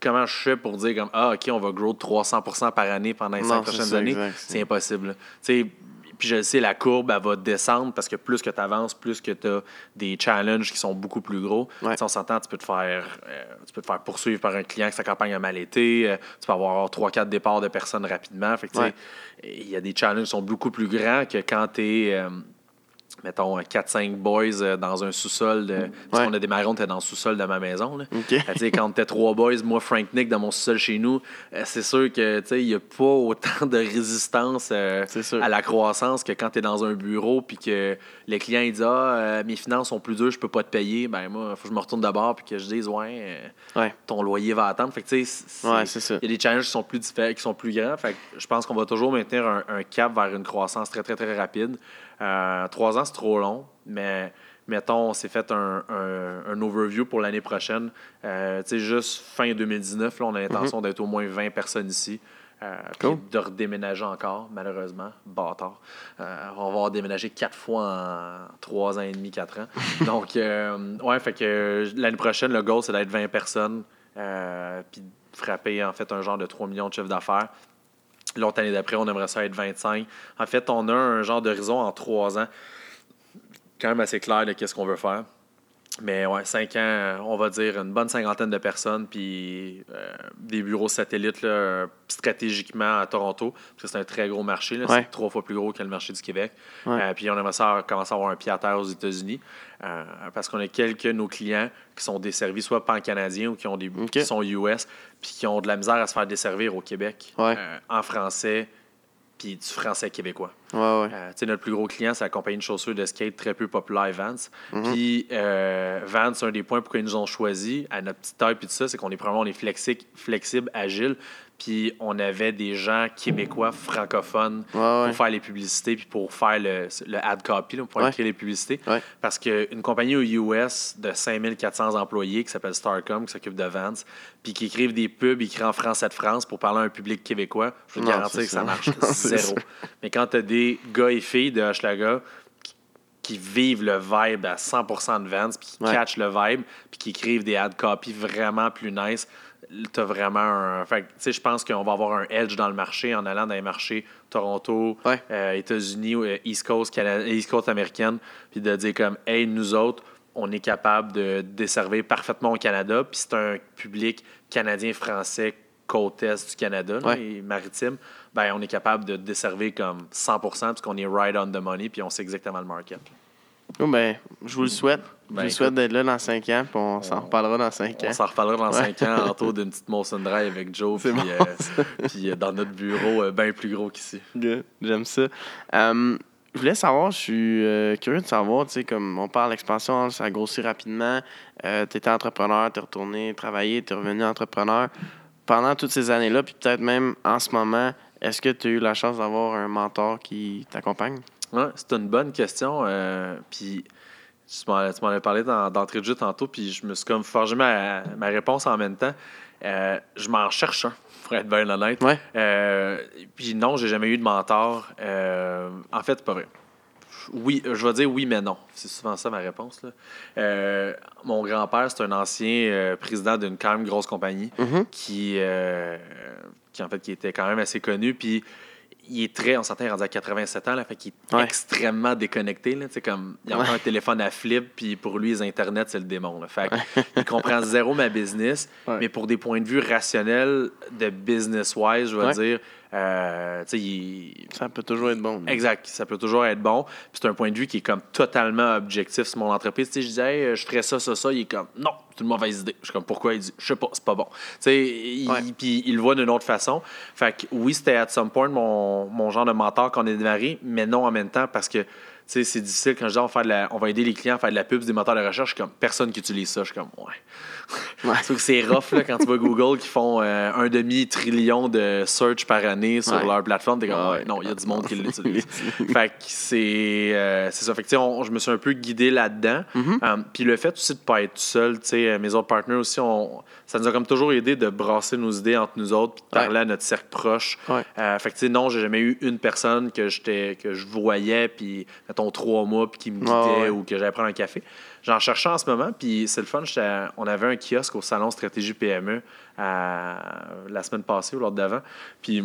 comment je fais pour dire comme Ah, OK, on va grow de 300 par année pendant les Non, cinq prochaines ça, années? c'est- impossible. Tu puis je le sais, la courbe, elle va descendre parce que plus que tu avances, plus que tu as des challenges qui sont beaucoup plus gros. Ouais. On s'entend, tu peux te faire euh, tu peux te faire poursuivre par un client que sa campagne a mal été. euh, tu peux avoir 3-4 départs de personnes rapidement. Fait que, tu sais, Ouais. il y a des challenges qui sont beaucoup plus grands que quand tu es, mettons, 4-5 boys euh, dans un sous-sol. De... Parce Ouais. qu'on a démarré, on était dans le sous-sol de ma maison. Là. OK. Euh, tu sais, quand t'es trois boys, moi, Frank Nick, dans mon sous-sol chez nous, euh, c'est sûr que il n'y a pas autant de résistance euh, à la croissance que quand tu es dans un bureau puis que le client il dit Ah, euh, mes finances sont plus dures, je peux pas te payer. Ben moi, faut que je me retourne d'abord puis que je dise Ouais, euh, Ouais. ton loyer va attendre. Fait que tu sais, il y a des challenges qui sont plus diffé- qui sont plus grands. Fait que je pense qu'on va toujours maintenir un, un cap vers une croissance très, très, très rapide. Euh, trois ans, c'est trop long, mais mettons, on s'est fait un, un- un overview pour l'année prochaine. Euh, tu sais, juste fin 2019, là, on a l'intention d'être au moins 20 personnes ici. Euh, puis Mhm. De redéménager encore, malheureusement. Bâtard. Euh, on va déménagé quatre fois en trois ans et demi, quatre ans. [LAUGHS] Donc, euh, ouais, fait que l'année prochaine, le goal, c'est d'être 20 personnes. puis de frapper, en fait, un genre de 3 millions de chiffres d'affaires. L'autre année d'après, on aimerait ça être 25. En fait, on a un genre d'horizon en trois ans, quand même assez clair de qu'est-ce qu'on veut faire. Mais ouais, cinq ans, on va dire une bonne cinquantaine de personnes, puis euh, des bureaux satellites là, stratégiquement à Toronto, parce que c'est un très gros marché. Ouais. C'est trois fois plus gros que le marché du Québec. Ouais. Euh, puis on aimerait ça commencer à avoir un pied à terre aux États-Unis, euh, parce qu'on a quelques de nos clients qui sont desservis soit pan-canadiens ou qui, ont des, qui sont US, puis qui ont de la misère à se faire desservir au Québec Ouais. en français, puis du français québécois. Ouais, ouais. Euh, notre plus gros client, c'est la compagnie de chaussures de skate très peu populaire, Vans. Mhm. Puis euh, Vans, un des points pourquoi ils nous ont choisi à notre petite taille, puis tout ça, c'est qu'on est probablement on est flexi- flexible, agile. Puis on avait des gens québécois, francophones, Ouais, pour faire les publicités, puis pour faire le, le ad copy, là, pour écrire les publicités. Parce qu'une compagnie aux US de 5400 employés qui s'appelle Starcom, qui s'occupe de Vans, puis qui écrivent des pubs écrits en français de France pour parler à un public québécois, je peux te garantir que ça ça. marche [LAUGHS] Non, zéro. ça. Mais quand tu as des gars et filles de Hochelaga qui, qui vivent le vibe à 100% de Vans, puis qui Ouais. catchent le vibe, puis qui écrivent des ad copy vraiment plus nice, tu as vraiment un. Fait tu sais, je pense qu'on va avoir un edge dans le marché en allant dans les marchés Toronto, Ouais. euh, États-Unis, euh, East Coast, Cana- East Coast américaine, puis de dire comme, hey, nous autres, on est capable de desservir parfaitement au Canada, puis c'est un public canadien-français côte est du Canada, là, Ouais. et maritime, ben on est capable de desservir comme 100% parce qu'on est right on the money, puis on sait exactement le market. Oh, ben, je vous le souhaite. je Ben, vous souhaite d'être là dans 5 ans, puis on s'en reparlera dans 5 ans. On s'en reparlera dans Ouais. 5 ans autour d'une petite Molson Dry avec Joe, puis, bon, euh, [LAUGHS] puis euh, dans notre bureau bien plus gros qu'ici. J'aime ça. Euh, je voulais savoir, je suis euh, curieux de savoir, tu sais, comme on parle d'expansion, ça a grossi rapidement. tu étais entrepreneur, tu es retourné travailler, tu es revenu entrepreneur. Pendant toutes ces années-là, puis peut-être même en ce moment, est-ce que tu as eu la chance d'avoir un mentor qui t'accompagne? Ouais, c'est une bonne question. euh, puis tu m'en tu m'en avais parlé dans- d'entrée de jeu tantôt, puis je me suis comme forgé ma, ma réponse en même temps. Euh, je m'en cherche un, pour être bien honnête. Ouais. Euh, puis non, j'ai jamais eu de mentor. Euh, en fait, pas vrai. Oui, je vais dire oui, mais non. C'est souvent ça ma réponse. Là. Mon grand-père, c'est un ancien président d'une quand même grosse compagnie Mhm. qui, qui, en fait, qui était quand même assez connu. Puis il est très, on s'entend, il est rendu à 87 ans, là, fait qu'il est Ouais. extrêmement déconnecté. Là, comme, il a encore Ouais. un téléphone à flip, puis pour lui, les Internet, c'est le démon. Là. Fait que [LAUGHS] il comprend zéro ma business, Ouais. mais pour des points de vue rationnels, de business-wise, je vais Ouais. dire, euh, il- Ça peut toujours être bon. Exact, ça peut toujours être bon. Puis c'est un point de vue qui est comme totalement objectif sur mon entreprise. Tu sais, je disais, Hey, je ferais ça, ça, ça. Il est comme, non, c'est une mauvaise idée. Je suis comme, pourquoi? Il dit, je sais pas, c'est pas bon. Tu sais, il- Ouais. puis il le voit d'une autre façon. Fait que oui, c'était at some point mon, mon genre de mentor qu'on a démarré, mais non en même temps parce que. Sais, c'est difficile quand je dis on va, faire de la- on va aider les clients à faire de la pub, des moteurs de recherche. Je suis comme personne qui utilise ça. Je suis comme ouais. Ouais. [LAUGHS] Sauf que c'est rough là, quand tu vois Google qui font euh, un demi-trillion de search par année sur Ouais. leur plateforme. T'es comme, ouais, non, il y a du monde qui l'utilise. [LAUGHS] fait que c'est euh, c'est ça. Fait que, on- je me suis un peu guidé là-dedans. Mhm. Euh, Puis le fait aussi de ne pas être seul, tu sais, mes autres partenaires aussi, on, ça nous a comme toujours aidé de brasser nos idées entre nous autres puis de parler à notre cercle proche. Euh, fait que, tu sais, non, j'ai jamais eu une personne que, j'étais- que je voyais, puis, mettons, trois mois, puis qui me guidait Ouais, ouais. ou que j'allais prendre un café. J'en cherchais en ce moment, puis c'est le fun. On avait un kiosque au Salon Stratégie PME à- la semaine passée ou l'autre d'avant. Puis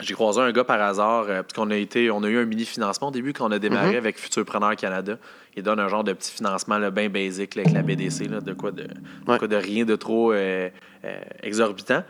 j'ai croisé un gars par hasard, euh, parce qu'on a été, on a eu un mini financement au début quand on a démarré Mhm. avec Futurpreneur Canada. Il donne un genre de petit financement là, bien basique là, avec la BDC, là, de quoi de, de Ouais. quoi de rien de trop euh, euh, exorbitant.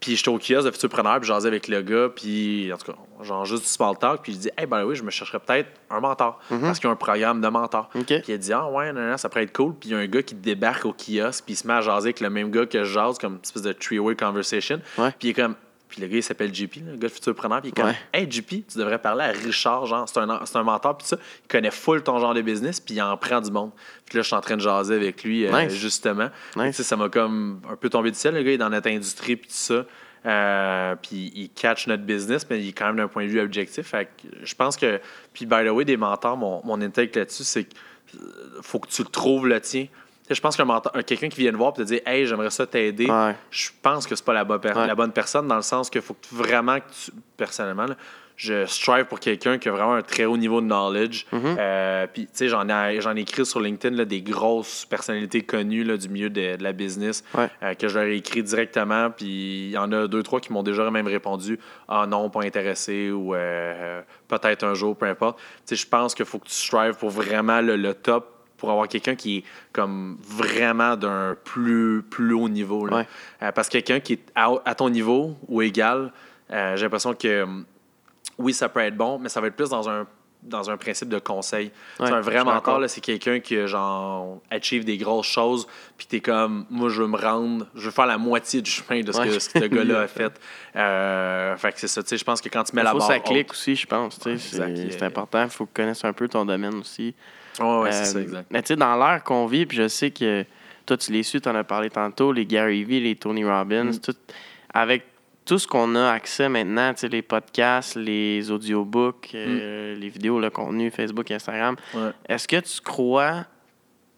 Puis j'étais au kiosque de Futurpreneur, puis j'asais avec le gars, puis en tout cas, genre juste du small talk, puis je dis, hey, ben oui, je me chercherais peut-être un mentor, Mhm. parce qu'il y a un programme de mentor. Puis il a dit, ah ouais, non, non, ça pourrait être cool. Puis il y a un gars qui débarque au kiosque, puis il se met à jaser avec le même gars que je jase, comme une espèce de three-way conversation. Ouais. Puis il est comme. Puis le gars, il s'appelle JP, le gars de futurpreneur. Puis il est comme, Ouais. hey JP, tu devrais parler à Richard, genre, c'est un, c'est un mentor, puis ça. Il connaît full ton genre de business, puis il en prend du monde. Puis là, je suis en train de jaser avec lui, euh, Nice. justement. Nice. Tu sais, ça m'a comme un peu tombé du ciel, le gars, il est dans notre industrie, puis tout ça. Euh, puis il catch notre business, mais il est quand même d'un point de vue objectif. Fait que je pense que. Puis, by the way, des mentors, mon, mon intake là-dessus, c'est qu'il faut que tu le trouves le tien. Je pense qu'un quelqu'un qui vient te voir et te dire Hey, j'aimerais ça t'aider, Ouais. je pense que c'est pas la bonne, per- Ouais. la bonne personne dans le sens qu'il faut que vraiment que tu, personnellement, là, je strive pour quelqu'un qui a vraiment un très haut niveau de knowledge. Mhm. Euh, puis, tu sais, j'en ai, j'en ai écrit sur LinkedIn là, des grosses personnalités connues là, du milieu de, de la business Ouais. euh, que je leur ai écrit directement. Puis, il y en a deux, trois qui m'ont déjà même répondu Ah non, pas intéressé ou euh, peut-être un jour, peu importe. Tu sais, je pense qu'il faut que tu strives pour vraiment le, le top pour avoir quelqu'un qui est comme vraiment d'un plus, plus haut niveau. là. Ouais. Euh, parce que quelqu'un qui est à, à ton niveau ou égal, euh, j'ai l'impression que hum, oui, ça peut être bon, mais ça va être plus dans un dans un principe de conseil. Ouais, c'est un vrai mentor, c'est quelqu'un qui, genre, achieve des grosses choses, puis t'es comme, moi, je veux me rendre, je veux faire la moitié du chemin de ce que Ouais. ce que ce gars-là a [LAUGHS] fait. Euh, fait que c'est ça, tu sais, je pense que quand tu mets Il la faut barre que ça clique haute- aussi, je pense. tu sais, c'est important. Il faut que tu connaisses un peu ton domaine aussi. Ouais, ouais, c'est Euh, ça, exact. Mais tu sais, dans l'ère qu'on vit, puis je sais que toi, tu les suis, tu en as parlé tantôt, les Gary Vee, les Tony Robbins, Mm. tout, avec tout ce qu'on a accès maintenant, tu sais, les podcasts, les audiobooks, euh, les vidéos, le contenu, Facebook, Instagram, Mm. Ouais. est-ce que tu crois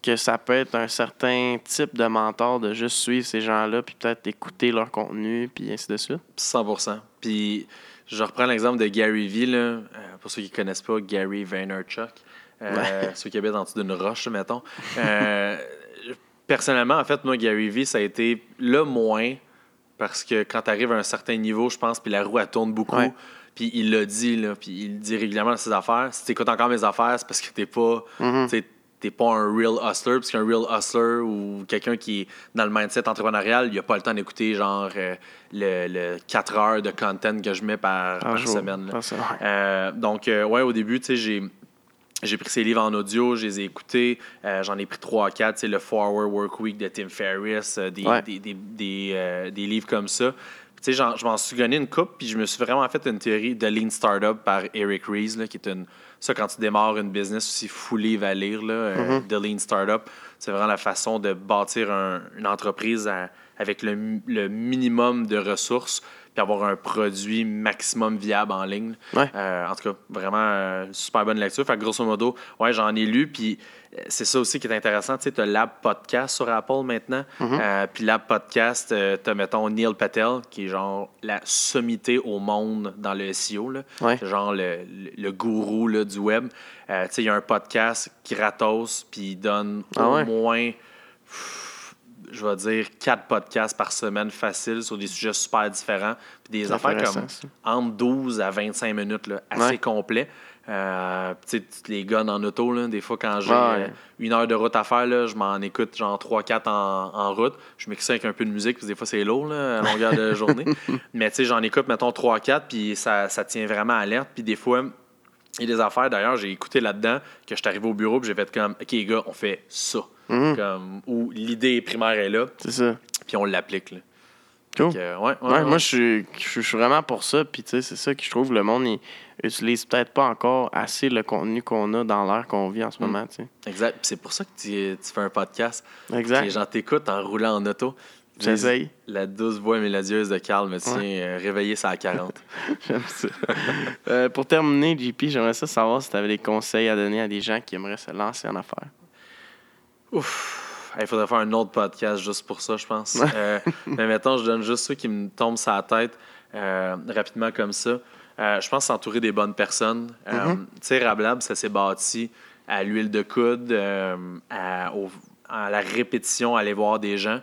que ça peut être un certain type de mentor de juste suivre ces gens-là, puis peut-être écouter leur contenu, puis ainsi de suite? 100 Puis je reprends l'exemple de Gary Vee, là. Euh, pour ceux qui ne connaissent pas, Gary Vaynerchuk. Euh, [LAUGHS] Ceux qui habitent en dessous d'une roche, mettons. Euh, personnellement, en fait, moi, Gary Vee, ça a été le moins parce que quand tu arrives à un certain niveau, je pense, puis la roue, elle tourne beaucoup. Ouais. Puis il l'a dit, là, puis il le dit régulièrement dans ses affaires. Si tu écoutes encore mes affaires, c'est parce que t'es pas, Mhm. sais, t'es pas un real hustler, parce qu'un real hustler ou quelqu'un qui est dans le mindset entrepreneurial, il a pas le temps d'écouter genre euh, le, le 4 heures de content que je mets par, Par par jour. semaine. Par ouais. Euh, donc, euh, ouais, au début, tu sais, j'ai. J'ai pris ces livres en audio, je les ai écoutés. Euh, J'en ai pris trois à quatre. Le Forward Work Week de Tim Ferriss, euh, des, Ouais. des, des, des, euh, des livres comme ça. Tu sais, je m'en suis donné une coupe, puis je me suis vraiment fait une théorie de Lean Startup par Eric Ries, là, qui est une. Ça, quand tu démarres une business aussi fou livre à lire, là, euh, de Lean Startup, c'est vraiment la façon de bâtir un- une entreprise à- avec le, le minimum de ressources, puis avoir un produit maximum viable en ligne. Ouais. Euh, en tout cas, vraiment euh, super bonne lecture. Fait que grosso modo, ouais, j'en ai lu. Puis euh, c'est ça aussi qui est intéressant. Tu sais, tu as Lab Podcast sur Apple maintenant. Euh, puis Lab Podcast, tu as, mettons, Neil Patel, qui est genre la sommité au monde dans le SEO. Là. Ouais. Genre le, le, le gourou là, du web. Tu sais, il y a un podcast gratos, puis il donne Ah au ouais? moins je vais dire, quatre podcasts par semaine facile sur des sujets super différents. Puis des affaires comme ça. entre 12 à 25 minutes, là, assez Ouais. complet. Euh, tu sais, tu les gonnes en auto, là, des fois, quand j'ai Ouais. euh, une heure de route à faire, là, je m'en écoute genre 3-4 en, en route. Je mixe ça avec un peu de musique, parce que des fois, c'est lourd là, à [LAUGHS] longueur de journée. Mais tu sais, j'en écoute, mettons, 3-4, puis ça, ça tient vraiment alerte. Puis des fois, il y a des affaires, d'ailleurs, j'ai écouté là-dedans, que je suis arrivé au bureau, puis j'ai fait comme, OK, les gars, on fait ça. Mhm. Comme, où l'idée primaire est là, C'est ça. puis on l'applique. là. Cool. Que, ouais, ouais, Ouais, ouais. moi, je suis, je vraiment pour ça. Puis, tu sais, c'est ça que je trouve le monde, il utilise peut-être pas encore assez le contenu qu'on a dans l'ère qu'on vit en ce Mm. moment, tu sais. Exact. C'est pour ça que tu, tu fais un podcast. Exact. Les gens t'écoutent en roulant en auto. J'essaye. La douce voix mélodieuse de Carl me tient euh, réveillé ça à 40. J'aime ça. Euh, pour terminer, JP, j'aimerais ça savoir si tu avais des conseils à donner à des gens qui aimeraient se lancer en affaires. Ouf. Il faudrait faire un autre podcast juste pour ça, je pense. Euh, mais mettons, je donne juste ceux qui me tombent sur la tête euh, rapidement comme ça. Euh, je pense s'entourer des bonnes personnes. Euh, Tu sais, Rablab, ça s'est bâti à l'huile de coude, à, au- à la répétition, aller voir des gens.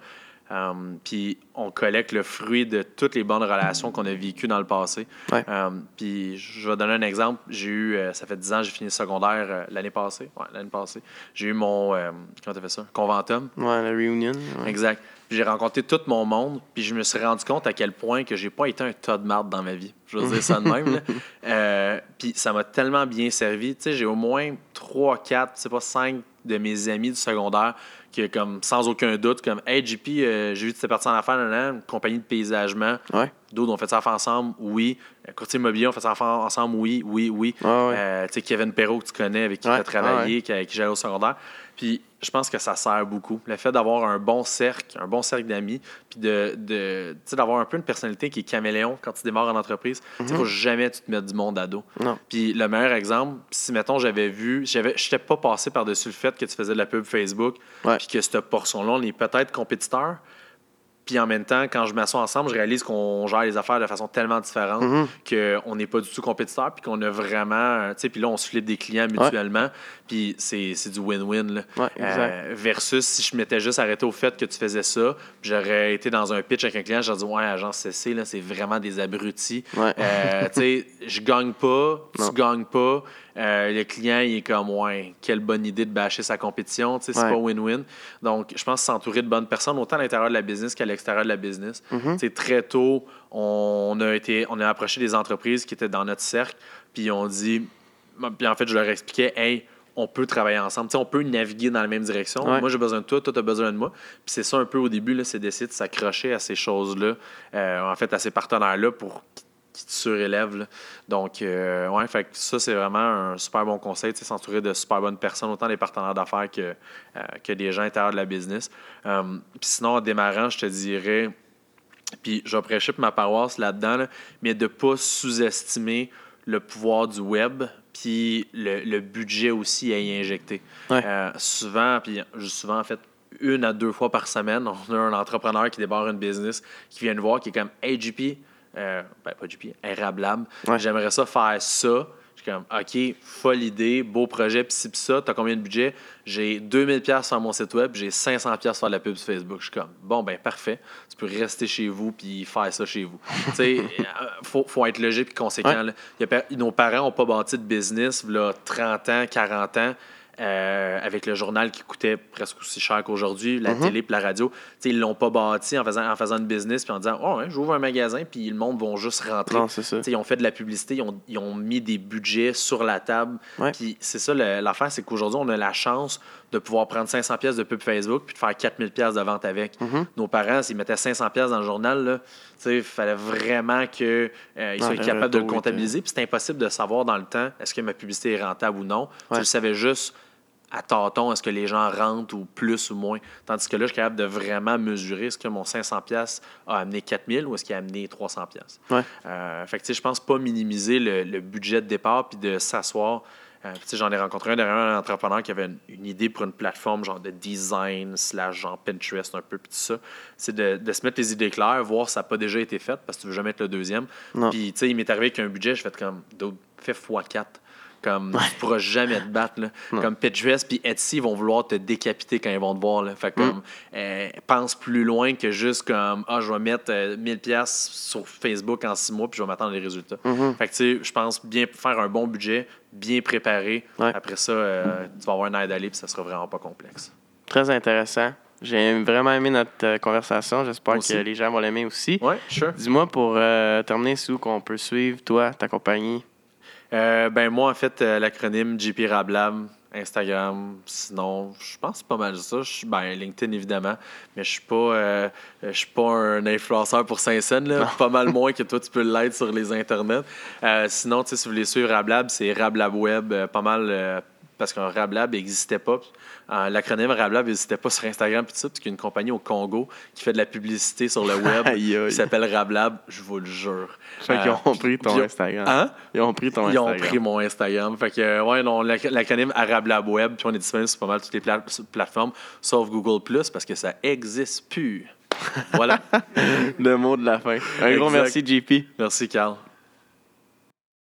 Euh, Puis on collecte le fruit de toutes les bonnes relations qu'on a vécues dans le passé. Ouais. Euh, Puis je vais donner un exemple. J'ai eu, euh, ça fait 10 ans, j'ai fini le secondaire euh, l'année passée. Ouais, l'année passée. J'ai eu mon, euh, comment t'as fait ça? Conventum. Ouais, la reunion. ouais. Exact. J'ai rencontré tout mon monde, puis je me suis rendu compte à quel point que j'ai pas été un tas de marde dans ma vie. Je veux dire ça de même. [LAUGHS] puis ça m'a tellement bien servi. Tu sais, j'ai au moins 3, 4, c'est pas 5 de mes amis du secondaire qui, comme, sans aucun doute, comme Hey JP, euh, j'ai vu que tu étais parti en affaires, une compagnie de paysagement. Ouais. D'autres ont fait ça ensemble, oui. Euh, Courtier immobilier, on fait ça ensemble, oui, oui, oui. Ouais. Euh, tu sais, Kevin Perrault, que tu connais, avec qui Ouais, tu as travaillé, qui, avec qui j'allais au secondaire. Puis je pense que ça sert beaucoup. Le fait d'avoir un bon cercle, un bon cercle d'amis, puis de, de, d'avoir un peu une personnalité qui est caméléon quand tu démarres en entreprise. Il ne faut jamais que tu te mettes du monde à dos. Non. Puis le meilleur exemple, si mettons j'avais vu, j'avais, je n'étais pas passé par-dessus le fait que tu faisais de la pub Facebook, puis que cette portion-là, on est peut-être compétiteur, Puis en même temps, quand je m'assois ensemble, je réalise qu'on gère les affaires de façon tellement différente Mhm. qu'on n'est pas du tout compétiteurs, puis qu'on a vraiment. Tu sais, puis là, on se flippe des clients mutuellement, puis c'est du win-win. là. Ouais. Euh, versus si je m'étais juste arrêté au fait que tu faisais ça, j'aurais été dans un pitch avec un client, j'aurais dit Ouais, agence CC, là, c'est vraiment des abrutis. Ouais. Euh, tu sais, je gagne pas, Non. tu gagnes pas. Euh, le client, il est comme, ouais, quelle bonne idée de bâcher sa compétition. Tu sais, c'est Ouais. pas win-win. Donc, je pense s'entourer de bonnes personnes, autant à l'intérieur de la business qu'à l'extérieur de la business. Sais, très tôt, on a, été, on a approché des entreprises qui étaient dans notre cercle, puis on dit, puis en fait, je leur expliquais, hey, on peut travailler ensemble. On peut naviguer dans la même direction. Ouais. Moi, j'ai besoin de toi, toi, tu as besoin de moi. Puis c'est ça un peu au début, c'est d'essayer de s'accrocher à ces choses-là, euh, en fait, à ces partenaires-là pour qui te surélèvent. là. Donc, euh, ouais, fait que ça, c'est vraiment un super bon conseil, sais, s'entourer de super bonnes personnes, autant des partenaires d'affaires que, euh, que des gens intérieurs de la business. Euh, Puis sinon, en démarrant, je te dirais, puis je vais prêcher pour ma paroisse là-dedans, là, mais de ne pas sous-estimer le pouvoir du web, puis le, le budget aussi à y injecter. Ouais. Euh, souvent, puis souvent, en fait, une à deux fois par semaine, on a un entrepreneur qui débarre une business, qui vient nous voir, qui est comme Hey JP, euh, ben pas Arab Lab, Ouais. j'aimerais ça faire ça. Je suis comme OK, folle idée, beau projet, puis ci, puis ça, t'as combien de budget? J'ai 2000$ piastres sur mon site web, j'ai 500$ piastres sur la pub sur Facebook. Je suis comme Bon, ben parfait, tu peux rester chez vous puis faire ça chez vous. tu sais, [LAUGHS] euh, faut, faut être logique et conséquent. Ouais. là. A nos parents n'ont pas bâti de business, là, 30 ans, 40 ans. Euh, avec le journal qui coûtait presque aussi cher qu'aujourd'hui, la Mhm. télé puis la radio. Tu sais, ils l'ont pas bâti en faisant, en faisant une business puis en disant Oh, ouais, j'ouvre un magasin puis le monde va juste rentrer. Non, ça. Ils ont fait de la publicité, ils ont, ils ont mis des budgets sur la table. Ouais. Puis c'est ça l'affaire, c'est qu'aujourd'hui, on a la chance de pouvoir prendre 500 pièces de pub Facebook puis de faire 4000 pièces de vente avec. Mhm. Nos parents, s'ils mettaient 500 pièces dans le journal, il fallait vraiment qu'ils Ouais, soient le capables de le comptabiliser. Puis c'est impossible de savoir dans le temps est-ce que ma publicité est rentable ou non. Tu le savais juste à tâtons, est-ce que les gens rentrent ou plus ou moins? Tandis que là, je suis capable de vraiment mesurer est-ce que mon 500 pièces a amené 4000 ou est-ce qu'il a amené 300 pièces. Ouais. Euh, fait que, je pense pas minimiser le, le budget de départ puis de s'asseoir. Euh, j'en ai rencontré un dernièrement, un entrepreneur qui avait une, une idée pour une plateforme genre de design slash genre Pinterest un peu puis tout ça. C'est de, de se mettre les idées claires, voir si ça n'a pas déjà été fait parce que tu veux jamais être le deuxième. Puis tu sais, il m'est arrivé avec un budget, je fais comme fais x4. Comme tu pourras jamais te battre. Là. Comme Pinterest puis Etsy vont vouloir te décapiter quand ils vont te voir. Là. Fait que, Mm. comme, euh, pense plus loin que juste comme Ah, je vais mettre euh, 1000 pièces sur Facebook en six mois puis je vais m'attendre les résultats. Mhm. Fait que tu sais, je pense bien faire un bon budget, bien préparé. Ouais. Après ça, euh, tu vas avoir un aide d'aller puis ça sera vraiment pas complexe. Très intéressant. J'ai vraiment aimé notre euh, conversation. J'espère que les gens vont l'aimer aussi. Ouais, sure. Dis-moi pour terminer, où qu'on peut suivre toi, ta compagnie. Euh, ben moi, en fait, euh, l'acronyme JP Rablab, Instagram, sinon, je pense pas mal ça. Je suis- ben, LinkedIn, évidemment, mais je suis pas, euh, je suis pas un influenceur pour Saint-Saëns. Pas mal [LAUGHS] moins que toi, tu peux l'être sur les internets. Euh, sinon, si vous voulez suivre Rablab, c'est Rablab Web, pas mal... parce qu'un Rablab n'existait pas. Euh, L'acronyme Rablab n'existait pas sur Instagram, puis tout qu'il y a une compagnie au Congo qui fait de la publicité sur le web [LAUGHS] qui s'appelle Rablab, je vous le jure. Fait qu'ils Euh, ont pris ton puis- Instagram. Hein? Ils ont pris ton Ils ont Instagram. pris mon Instagram. Fait que, euh, ouais, non, l'ac- l'acronyme Arabe Lab Web, puis on est disponible sur pas mal toutes les pla- plateformes, sauf Google Plus, parce que ça existe plus. Voilà. [LAUGHS] Le mot de la fin. Un gros merci, JP. Merci, Carl.